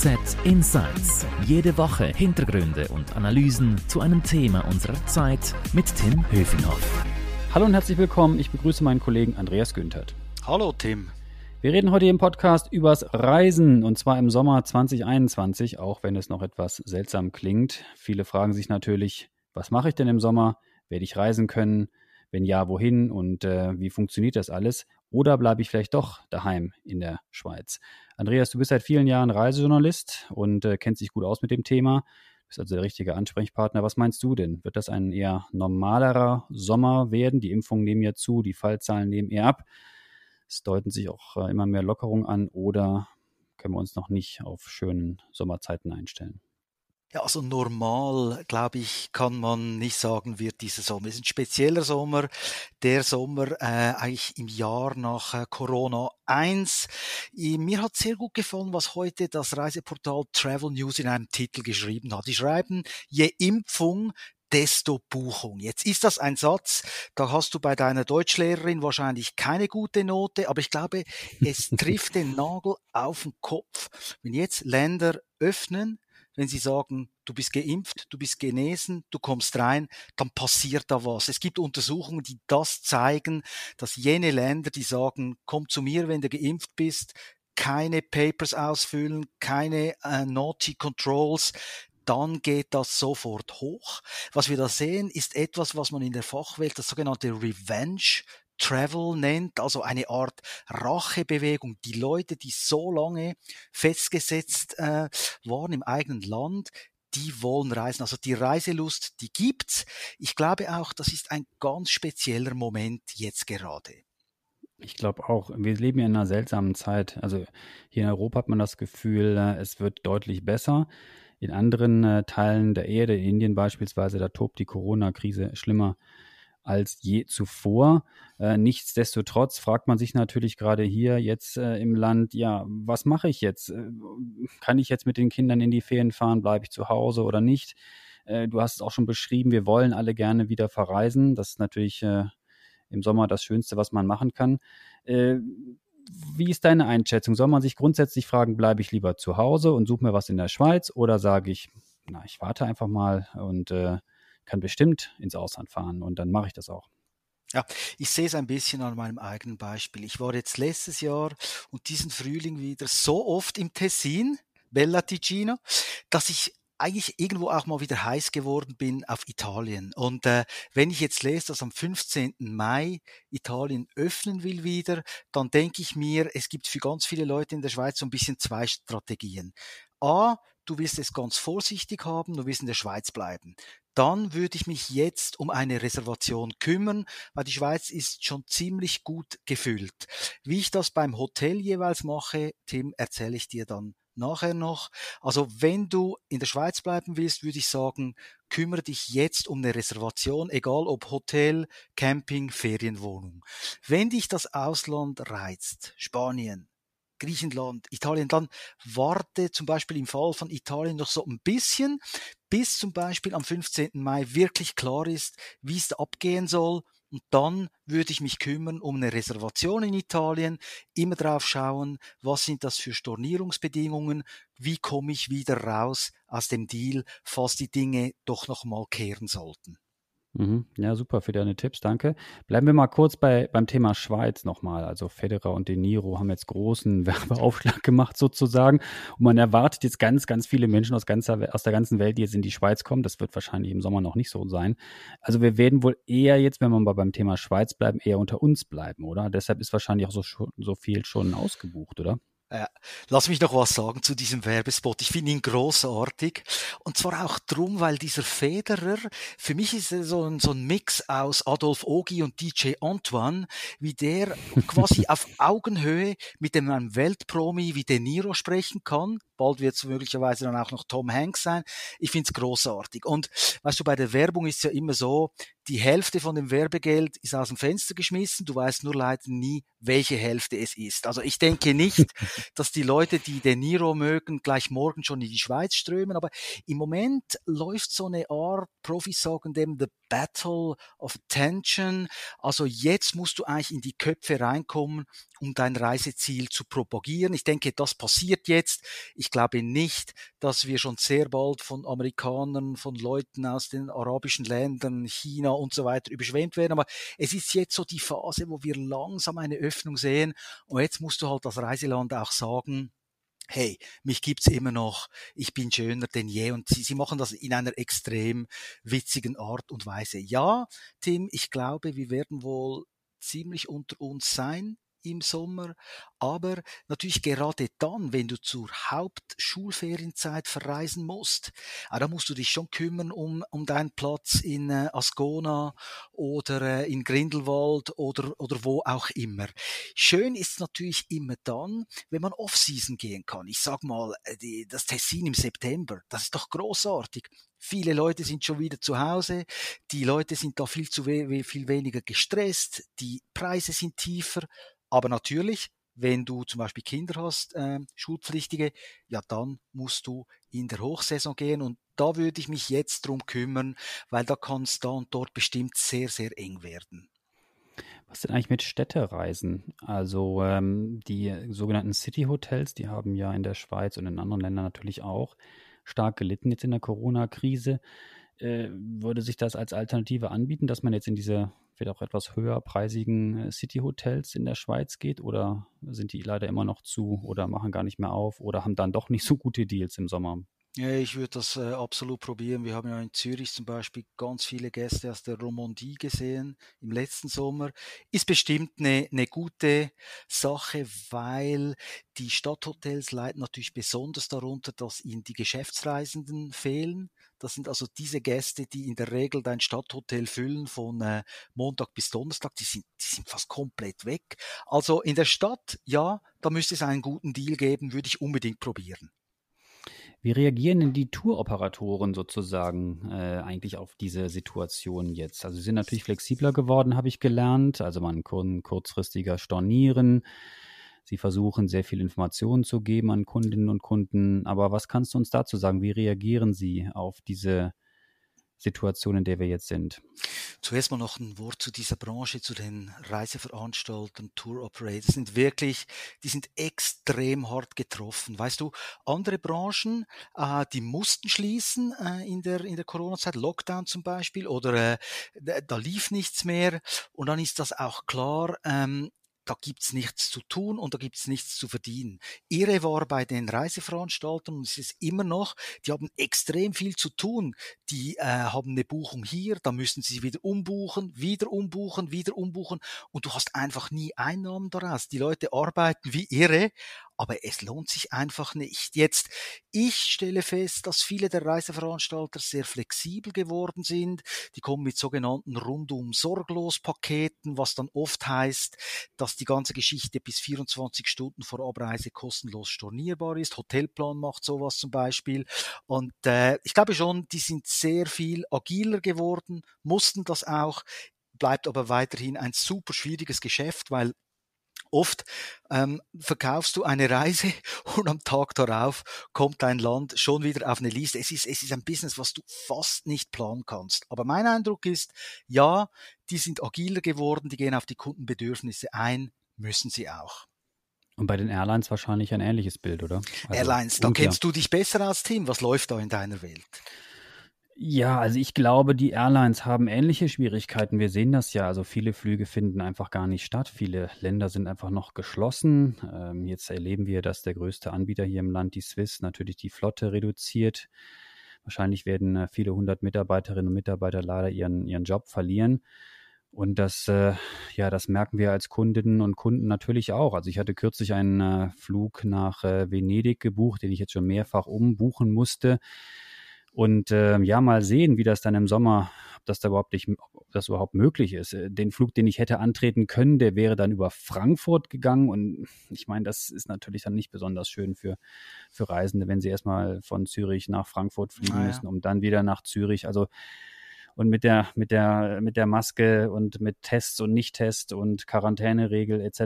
FAZ Insights. Jede Woche Hintergründe und Analysen zu einem Thema unserer Zeit mit Tim Höfinghoff. Hallo und herzlich willkommen. Ich begrüße meinen Kollegen Andreas Günthert. Hallo Tim. Wir reden heute im Podcast übers Reisen und zwar im Sommer 2021, auch wenn es noch etwas seltsam klingt. Viele fragen sich natürlich, was mache ich denn im Sommer? Werde ich reisen können? Wenn ja, wohin und äh, wie funktioniert das alles? Oder bleibe ich vielleicht doch daheim in der Schweiz? Andreas, du bist seit vielen Jahren Reisejournalist und äh, kennst dich gut aus mit dem Thema. Du bist also der richtige Ansprechpartner. Was meinst du denn? Wird das ein eher normalerer Sommer werden? Die Impfungen nehmen ja zu, die Fallzahlen nehmen eher ab. Es deuten sich auch äh, immer mehr Lockerungen an oder können wir uns noch nicht auf schönen Sommerzeiten einstellen? Ja, also normal, glaube ich, kann man nicht sagen, wird dieser Sommer. Es ist ein spezieller Sommer, der Sommer äh, eigentlich im Jahr nach äh, Corona 1. Mir hat sehr gut gefallen, was heute das Reiseportal Travel News in einem Titel geschrieben hat. Die schreiben, je Impfung, desto Buchung. Jetzt ist das ein Satz, da hast du bei deiner Deutschlehrerin wahrscheinlich keine gute Note, aber ich glaube, es trifft den Nagel auf den Kopf. Wenn jetzt Länder öffnen, wenn sie sagen, du bist geimpft, du bist genesen, du kommst rein, dann passiert da was. Es gibt Untersuchungen, die das zeigen, dass jene Länder, die sagen, komm zu mir, wenn du geimpft bist, keine Papers ausfüllen, keine äh, naughty Controls, dann geht das sofort hoch. Was wir da sehen, ist etwas, was man in der Fachwelt das sogenannte Revenge Travel nennt, also eine Art Rachebewegung. Die Leute, die so lange festgesetzt äh, waren im eigenen Land, die wollen reisen. Also die Reiselust, die gibt's. Ich glaube auch, das ist ein ganz spezieller Moment jetzt gerade. Ich glaube auch, wir leben ja in einer seltsamen Zeit. Also hier in Europa hat man das Gefühl, äh, es wird deutlich besser. In anderen äh, Teilen der Erde, in Indien beispielsweise, da tobt die Corona-Krise schlimmer als je zuvor. Äh, nichtsdestotrotz fragt man sich natürlich gerade hier jetzt äh, im Land, ja, was mache ich jetzt? Äh, kann ich jetzt mit den Kindern in die Ferien fahren? Bleibe ich zu Hause oder nicht? Äh, du hast es auch schon beschrieben, wir wollen alle gerne wieder verreisen. Das ist natürlich äh, im Sommer das Schönste, was man machen kann. Äh, wie ist deine Einschätzung? Soll man sich grundsätzlich fragen, bleibe ich lieber zu Hause und suche mir was in der Schweiz oder sage ich, na, ich warte einfach mal und kann bestimmt ins Ausland fahren und dann mache ich das auch. Ja, ich sehe es ein bisschen an meinem eigenen Beispiel. Ich war jetzt letztes Jahr und diesen Frühling wieder so oft im Tessin, Bella Ticino, dass ich eigentlich irgendwo auch mal wieder heiß geworden bin auf Italien. Und äh, wenn ich jetzt lese, dass am 15. Mai Italien öffnen will wieder, dann denke ich mir, es gibt für ganz viele Leute in der Schweiz so ein bisschen zwei Strategien. A, du wirst es ganz vorsichtig haben, du wirst in der Schweiz bleiben dann würde ich mich jetzt um eine Reservation kümmern, weil die Schweiz ist schon ziemlich gut gefüllt. Wie ich das beim Hotel jeweils mache, Tim, erzähle ich dir dann nachher noch. Also wenn du in der Schweiz bleiben willst, würde ich sagen, kümmere dich jetzt um eine Reservation, egal ob Hotel, Camping, Ferienwohnung. Wenn dich das Ausland reizt, Spanien, Griechenland, Italien, dann warte zum Beispiel im Fall von Italien noch so ein bisschen, bis zum Beispiel am 15. Mai wirklich klar ist, wie es abgehen soll. Und dann würde ich mich kümmern um eine Reservation in Italien, immer drauf schauen, was sind das für Stornierungsbedingungen, wie komme ich wieder raus aus dem Deal, falls die Dinge doch nochmal kehren sollten. Mhm. Ja, super für deine Tipps, danke. Bleiben wir mal kurz bei, beim Thema Schweiz nochmal. Also Federer und De Niro haben jetzt großen Werbeaufschlag gemacht sozusagen. Und man erwartet jetzt ganz, ganz viele Menschen aus, ganzer, aus der ganzen Welt, die jetzt in die Schweiz kommen. Das wird wahrscheinlich im Sommer noch nicht so sein. Also wir werden wohl eher jetzt, wenn wir mal beim Thema Schweiz bleiben, eher unter uns bleiben, oder? Deshalb ist wahrscheinlich auch so, so viel schon ausgebucht, oder? Äh, lass mich noch was sagen zu diesem Werbespot. Ich finde ihn großartig. Und zwar auch drum, weil dieser Federer, für mich ist er so ein, so ein Mix aus Adolf Ogi und DJ Antoine, wie der quasi auf Augenhöhe mit dem Weltpromi wie De Niro sprechen kann. Bald wird es möglicherweise dann auch noch Tom Hanks sein. Ich finde es großartig. Und weißt du, bei der Werbung ist ja immer so, die Hälfte von dem Werbegeld ist aus dem Fenster geschmissen. Du weißt nur leider nie, welche Hälfte es ist. Also ich denke nicht, dass die Leute, die De Niro mögen, gleich morgen schon in die Schweiz strömen. Aber im Moment läuft so eine Art, Profis sagen dem, the Battle of Attention. Also jetzt musst du eigentlich in die Köpfe reinkommen, um dein Reiseziel zu propagieren. Ich denke, das passiert jetzt. Ich glaube nicht, dass wir schon sehr bald von Amerikanern, von Leuten aus den arabischen Ländern, China und so weiter überschwemmt werden. Aber es ist jetzt so die Phase, wo wir langsam eine Öffnung sehen. Und jetzt musst du halt als Reiseland auch sagen, hey, mich gibt's immer noch, ich bin schöner denn je. Und sie, sie machen das in einer extrem witzigen Art und Weise. Ja, Tim, ich glaube, wir werden wohl ziemlich unter uns sein im Sommer, aber natürlich gerade dann, wenn du zur Hauptschulferienzeit verreisen musst, ah, da musst du dich schon kümmern um, um deinen Platz in äh, Ascona oder äh, in Grindelwald oder, oder wo auch immer. Schön ist natürlich immer dann, wenn man Off-Season gehen kann. Ich sag mal, äh, die, das Tessin im September, das ist doch großartig. Viele Leute sind schon wieder zu Hause, die Leute sind da viel zu we viel weniger gestresst, die Preise sind tiefer, aber natürlich, wenn du zum Beispiel Kinder hast, äh, Schulpflichtige, ja, dann musst du in der Hochsaison gehen und da würde ich mich jetzt drum kümmern, weil da kann es da und dort bestimmt sehr, sehr eng werden. Was denn eigentlich mit Städtereisen? Also ähm, die sogenannten City-Hotels, die haben ja in der Schweiz und in anderen Ländern natürlich auch stark gelitten jetzt in der Corona-Krise. Äh, würde sich das als Alternative anbieten, dass man jetzt in diese vielleicht auch etwas höherpreisigen äh, City-Hotels in der Schweiz geht? Oder sind die leider immer noch zu oder machen gar nicht mehr auf oder haben dann doch nicht so gute Deals im Sommer? Ja, ich würde das äh, absolut probieren. Wir haben ja in Zürich zum Beispiel ganz viele Gäste aus der Romandie gesehen im letzten Sommer. Ist bestimmt eine, eine gute Sache, weil die Stadthotels leiden natürlich besonders darunter, dass ihnen die Geschäftsreisenden fehlen. Das sind also diese Gäste, die in der Regel dein Stadthotel füllen von äh, Montag bis Donnerstag. Die sind, die sind fast komplett weg. Also in der Stadt, ja, da müsste es einen guten Deal geben, würde ich unbedingt probieren. Wie reagieren denn die Touroperatoren sozusagen äh, eigentlich auf diese Situation jetzt? Also sie sind natürlich flexibler geworden, habe ich gelernt. Also man kann kurzfristiger stornieren. Sie versuchen sehr viel Informationen zu geben an Kundinnen und Kunden. Aber was kannst du uns dazu sagen? Wie reagieren Sie auf diese Situation, in der wir jetzt sind. Zuerst mal noch ein Wort zu dieser Branche, zu den Reiseveranstaltern, Tour Operators sind wirklich, die sind extrem hart getroffen. Weißt du, andere Branchen, äh, die mussten schließen äh, in der in der Corona-Zeit, Lockdown zum Beispiel, oder äh, da lief nichts mehr. Und dann ist das auch klar. Ähm, da gibt's nichts zu tun und da gibt's nichts zu verdienen. Irre war bei den Reiseveranstaltern und es ist immer noch, die haben extrem viel zu tun. Die äh, haben eine Buchung hier, da müssen sie wieder umbuchen, wieder umbuchen, wieder umbuchen und du hast einfach nie Einnahmen daraus. Die Leute arbeiten wie irre, aber es lohnt sich einfach nicht. Jetzt, ich stelle fest, dass viele der Reiseveranstalter sehr flexibel geworden sind. Die kommen mit sogenannten rundum sorglos Paketen, was dann oft heißt, dass die ganze Geschichte bis 24 Stunden vor Abreise kostenlos stornierbar ist. Hotelplan macht sowas zum Beispiel. Und äh, ich glaube schon, die sind sehr viel agiler geworden, mussten das auch bleibt aber weiterhin ein super schwieriges Geschäft, weil Oft ähm, verkaufst du eine Reise und am Tag darauf kommt dein Land schon wieder auf eine Liste. Es ist, es ist ein Business, was du fast nicht planen kannst. Aber mein Eindruck ist, ja, die sind agiler geworden, die gehen auf die Kundenbedürfnisse ein, müssen sie auch. Und bei den Airlines wahrscheinlich ein ähnliches Bild, oder? Also, Airlines, da kennst du dich besser als Tim. Was läuft da in deiner Welt? Ja, also ich glaube, die Airlines haben ähnliche Schwierigkeiten. Wir sehen das ja. Also viele Flüge finden einfach gar nicht statt. Viele Länder sind einfach noch geschlossen. Ähm, jetzt erleben wir, dass der größte Anbieter hier im Land, die Swiss, natürlich die Flotte reduziert. Wahrscheinlich werden äh, viele hundert Mitarbeiterinnen und Mitarbeiter leider ihren, ihren Job verlieren. Und das, äh, ja, das merken wir als Kundinnen und Kunden natürlich auch. Also ich hatte kürzlich einen äh, Flug nach äh, Venedig gebucht, den ich jetzt schon mehrfach umbuchen musste und äh, ja, mal sehen, wie das dann im Sommer, ob das da überhaupt nicht, ob das überhaupt möglich ist. Äh, den Flug, den ich hätte antreten können, der wäre dann über Frankfurt gegangen. Und ich meine, das ist natürlich dann nicht besonders schön für, für Reisende, wenn sie erstmal von Zürich nach Frankfurt fliegen ah, müssen, um dann wieder nach Zürich. Also und mit der, mit der, mit der Maske und mit Tests und Nicht-Test und Quarantäneregel etc.,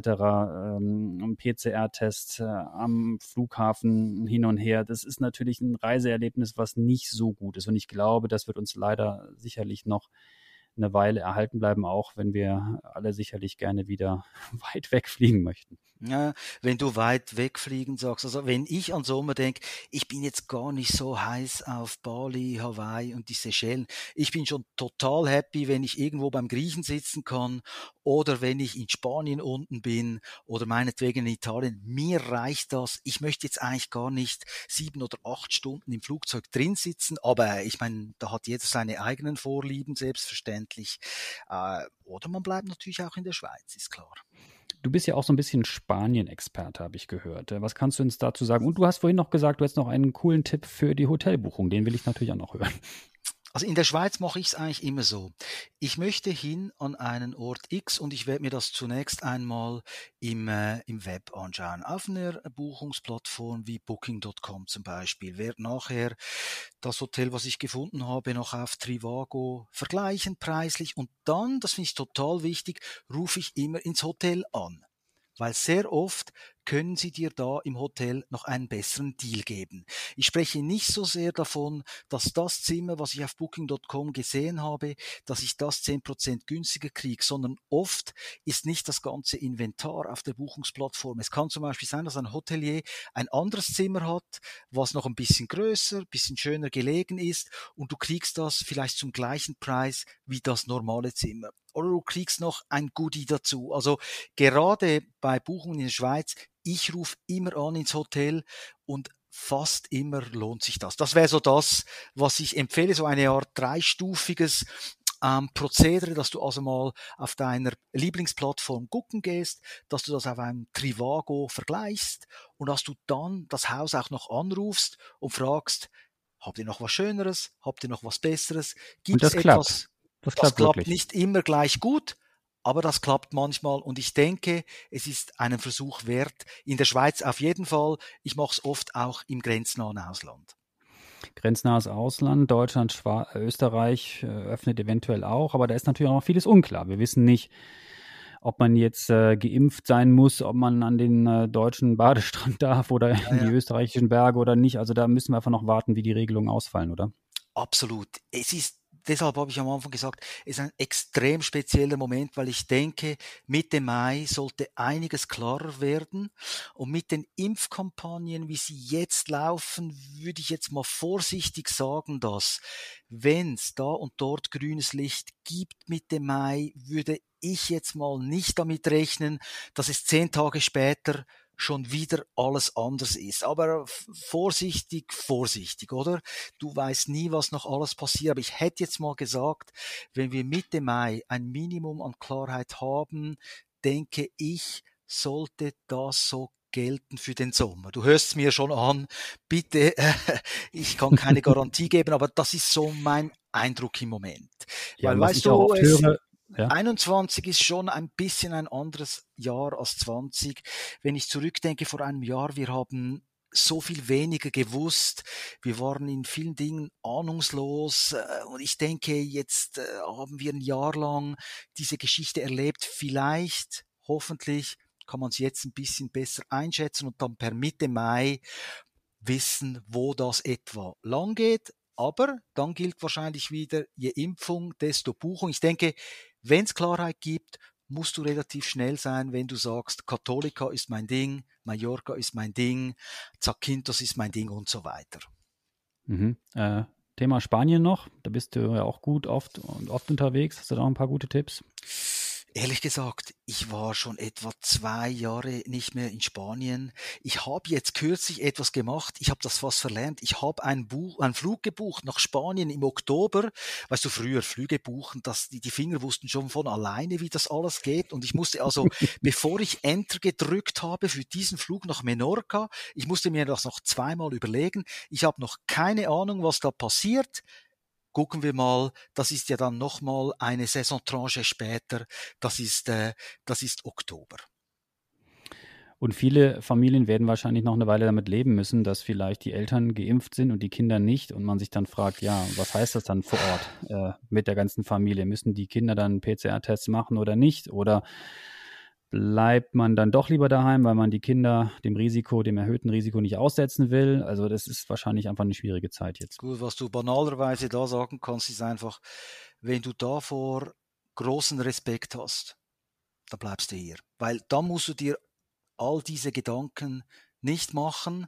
ähm, PCR-Test äh, am Flughafen hin und her. Das ist natürlich ein Reiseerlebnis, was nicht so gut ist. Und ich glaube, das wird uns leider sicherlich noch eine Weile erhalten bleiben, auch wenn wir alle sicherlich gerne wieder weit wegfliegen möchten. Ja, wenn du weit wegfliegen sagst, also wenn ich an Sommer denke, ich bin jetzt gar nicht so heiß auf Bali, Hawaii und die Seychellen. Ich bin schon total happy, wenn ich irgendwo beim Griechen sitzen kann oder wenn ich in Spanien unten bin oder meinetwegen in Italien. Mir reicht das. Ich möchte jetzt eigentlich gar nicht sieben oder acht Stunden im Flugzeug drin sitzen, aber ich meine, da hat jeder seine eigenen Vorlieben, selbstverständlich. Äh, oder man bleibt natürlich auch in der Schweiz, ist klar. Du bist ja auch so ein bisschen Spanien-Experte, habe ich gehört. Was kannst du uns dazu sagen? Und du hast vorhin noch gesagt, du hast noch einen coolen Tipp für die Hotelbuchung. Den will ich natürlich auch noch hören. Also in der Schweiz mache ich es eigentlich immer so. Ich möchte hin an einen Ort X und ich werde mir das zunächst einmal im, äh, im Web anschauen. Auf einer Buchungsplattform wie Booking.com zum Beispiel. Werde nachher das Hotel, was ich gefunden habe, noch auf Trivago vergleichen preislich und dann, das finde ich total wichtig, rufe ich immer ins Hotel an weil sehr oft können sie dir da im Hotel noch einen besseren Deal geben. Ich spreche nicht so sehr davon, dass das Zimmer, was ich auf Booking.com gesehen habe, dass ich das zehn Prozent günstiger kriege, sondern oft ist nicht das ganze Inventar auf der Buchungsplattform. Es kann zum Beispiel sein, dass ein Hotelier ein anderes Zimmer hat, was noch ein bisschen größer, bisschen schöner gelegen ist und du kriegst das vielleicht zum gleichen Preis wie das normale Zimmer oder du kriegst noch ein Goodie dazu. Also gerade bei Buchungen in der Schweiz, ich rufe immer an ins Hotel und fast immer lohnt sich das. Das wäre so das, was ich empfehle, so eine Art dreistufiges ähm, Prozedere, dass du also mal auf deiner Lieblingsplattform gucken gehst, dass du das auf einem Trivago vergleichst und dass du dann das Haus auch noch anrufst und fragst, habt ihr noch was Schöneres? Habt ihr noch was Besseres? Gibt es etwas, das klappt, das klappt nicht immer gleich gut, aber das klappt manchmal und ich denke, es ist einen Versuch wert. In der Schweiz auf jeden Fall. Ich mache es oft auch im grenznahen Ausland. Grenznahes Ausland, Deutschland, Schwa Österreich äh, öffnet eventuell auch, aber da ist natürlich auch noch vieles unklar. Wir wissen nicht, ob man jetzt äh, geimpft sein muss, ob man an den äh, deutschen Badestrand darf oder ja, in die ja. österreichischen Berge oder nicht. Also da müssen wir einfach noch warten, wie die Regelungen ausfallen, oder? Absolut. Es ist deshalb habe ich am Anfang gesagt, es ist ein extrem spezieller Moment, weil ich denke, Mitte Mai sollte einiges klarer werden. Und mit den Impfkampagnen, wie sie jetzt laufen, würde ich jetzt mal vorsichtig sagen, dass wenn es da und dort grünes Licht gibt Mitte Mai, würde ich jetzt mal nicht damit rechnen, dass es zehn Tage später schon wieder alles anders ist. Aber vorsichtig, vorsichtig, oder? Du weißt nie, was noch alles passiert. Aber ich hätte jetzt mal gesagt, wenn wir Mitte Mai ein Minimum an Klarheit haben, denke ich, sollte das so gelten für den Sommer. Du hörst es mir schon an. Bitte, äh, ich kann keine Garantie geben, aber das ist so mein Eindruck im Moment. Ja, Weil, weißt du, es, höre, ja. 21 ist schon ein bisschen ein anderes Jahr als 20. Wenn ich zurückdenke vor einem Jahr, wir haben so viel weniger gewusst. Wir waren in vielen Dingen ahnungslos. Äh, und ich denke, jetzt äh, haben wir ein Jahr lang diese Geschichte erlebt. Vielleicht, hoffentlich, kann man es jetzt ein bisschen besser einschätzen und dann per Mitte Mai wissen, wo das etwa lang geht. Aber dann gilt wahrscheinlich wieder, je Impfung, desto Buchung. Ich denke, wenn es Klarheit gibt, musst du relativ schnell sein, wenn du sagst, Katholika ist mein Ding, Mallorca ist mein Ding, Zakynthos ist mein Ding und so weiter. Mhm. Äh, Thema Spanien noch, da bist du ja auch gut oft und oft unterwegs. Hast du da noch ein paar gute Tipps? Ehrlich gesagt, ich war schon etwa zwei Jahre nicht mehr in Spanien. Ich habe jetzt kürzlich etwas gemacht. Ich habe das fast verlernt. Ich habe einen, Buch, einen Flug gebucht nach Spanien im Oktober. Weißt du, früher Flüge buchen, dass die, die Finger wussten schon von alleine, wie das alles geht. Und ich musste also, bevor ich Enter gedrückt habe für diesen Flug nach Menorca, ich musste mir das noch zweimal überlegen. Ich habe noch keine Ahnung, was da passiert gucken wir mal, das ist ja dann nochmal eine Saisontranche später, das ist, äh, das ist Oktober. Und viele Familien werden wahrscheinlich noch eine Weile damit leben müssen, dass vielleicht die Eltern geimpft sind und die Kinder nicht und man sich dann fragt, ja, was heißt das dann vor Ort äh, mit der ganzen Familie? Müssen die Kinder dann PCR-Tests machen oder nicht? Oder bleibt man dann doch lieber daheim, weil man die Kinder dem Risiko, dem erhöhten Risiko nicht aussetzen will. Also das ist wahrscheinlich einfach eine schwierige Zeit jetzt. Gut, was du banalerweise da sagen kannst, ist einfach, wenn du davor großen Respekt hast, dann bleibst du hier. Weil da musst du dir all diese Gedanken nicht machen.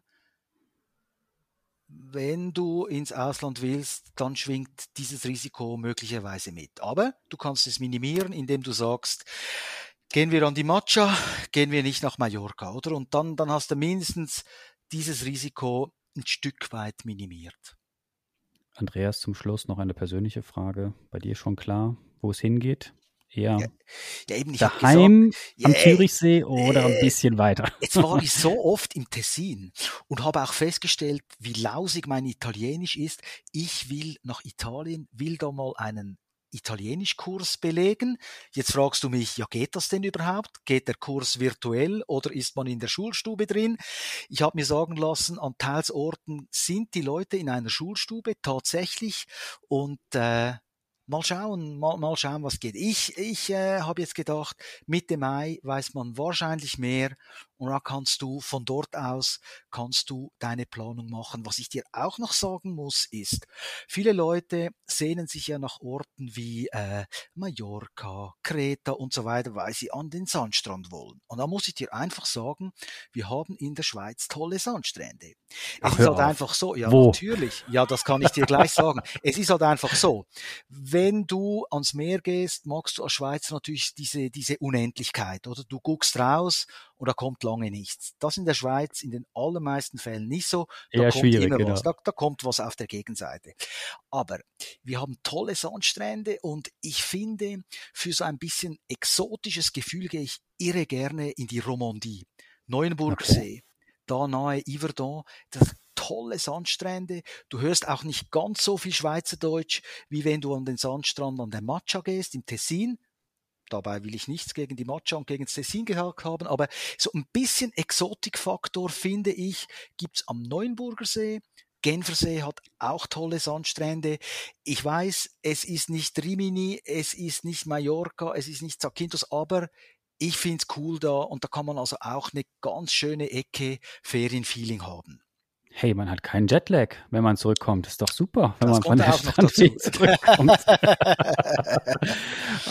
Wenn du ins Ausland willst, dann schwingt dieses Risiko möglicherweise mit. Aber du kannst es minimieren, indem du sagst, gehen wir an die Matcha, gehen wir nicht nach Mallorca, oder? Und dann, dann hast du mindestens dieses Risiko ein Stück weit minimiert. Andreas, zum Schluss noch eine persönliche Frage. Bei dir schon klar, wo es hingeht? Ja, ja eben, daheim gesagt, am ja, Zürichsee oder äh, ein bisschen weiter? Jetzt war ich so oft im Tessin und habe auch festgestellt, wie lausig mein Italienisch ist. Ich will nach Italien, will da mal einen Italienischkurs belegen. Jetzt fragst du mich, ja, geht das denn überhaupt? Geht der Kurs virtuell oder ist man in der Schulstube drin? Ich habe mir sagen lassen, an Teilsorten sind die Leute in einer Schulstube tatsächlich und äh, mal schauen, mal, mal schauen, was geht. Ich, ich äh, habe jetzt gedacht, Mitte Mai weiß man wahrscheinlich mehr und da kannst du von dort aus kannst du deine Planung machen. Was ich dir auch noch sagen muss, ist, viele Leute sehnen sich ja nach Orten wie äh, Mallorca, Kreta und so weiter, weil sie an den Sandstrand wollen. Und da muss ich dir einfach sagen, wir haben in der Schweiz tolle Sandstrände. Ach, es ist halt auf. einfach so, ja, Wo? natürlich. Ja, das kann ich dir gleich sagen. Es ist halt einfach so. Wenn du ans Meer gehst, magst du als Schweizer natürlich diese, diese Unendlichkeit, oder? Du guckst raus und da kommt lange nichts. Das in der Schweiz in den allermeisten Fällen nicht so. Da Eher kommt immer genau. was. Da, da kommt was auf der Gegenseite. Aber wir haben tolle Sandstrände und ich finde, für so ein bisschen exotisches Gefühl gehe ich irre gerne in die Romandie. Neuenburger okay. See, da nahe Yverdon, das tolle Sandstrände. Du hörst auch nicht ganz so viel Schweizerdeutsch, wie wenn du an den Sandstrand an der Matcha gehst, im Tessin. Dabei will ich nichts gegen die Matcha und gegen das Tessin gehakt haben, aber so ein bisschen Exotikfaktor, finde ich, gibt's am Neuenburger See. Genfersee hat auch tolle Sandstrände. Ich weiß, es ist nicht Rimini, es ist nicht Mallorca, es ist nicht Zakynthos, aber ich find's cool da und da kann man also auch eine ganz schöne Ecke Ferienfeeling haben hey, man hat keinen Jetlag, wenn man zurückkommt. Ist doch super, wenn das man von der Strandweg zurückkommt.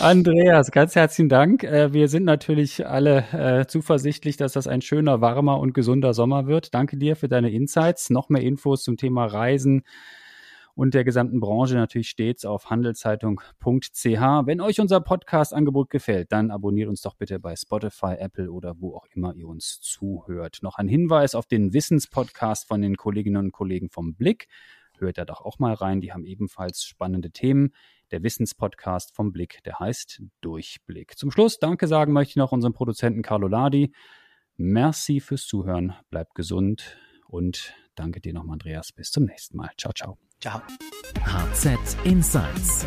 Andreas, ganz herzlichen Dank. Äh, wir sind natürlich alle äh, zuversichtlich, dass das ein schöner, warmer und gesunder Sommer wird. Danke dir für deine Insights. Noch mehr Infos zum Thema Reisen und der gesamten Branche natürlich stets auf handelszeitung.ch. Wenn euch unser Podcast-Angebot gefällt, dann abonniert uns doch bitte bei Spotify, Apple oder wo auch immer ihr uns zuhört. Noch ein Hinweis auf den Wissenspodcast von den Kolleginnen und Kollegen vom Blick. Hört da doch auch mal rein, die haben ebenfalls spannende Themen. Der Wissenspodcast vom Blick, der heißt Durchblick. Zum Schluss Danke sagen möchte ich noch unserem Produzenten Carlo Ladi. Merci fürs Zuhören, bleibt gesund und danke dir nochmal, Andreas. Bis zum nächsten Mal. Ciao, ciao. Ciao. HZ Insights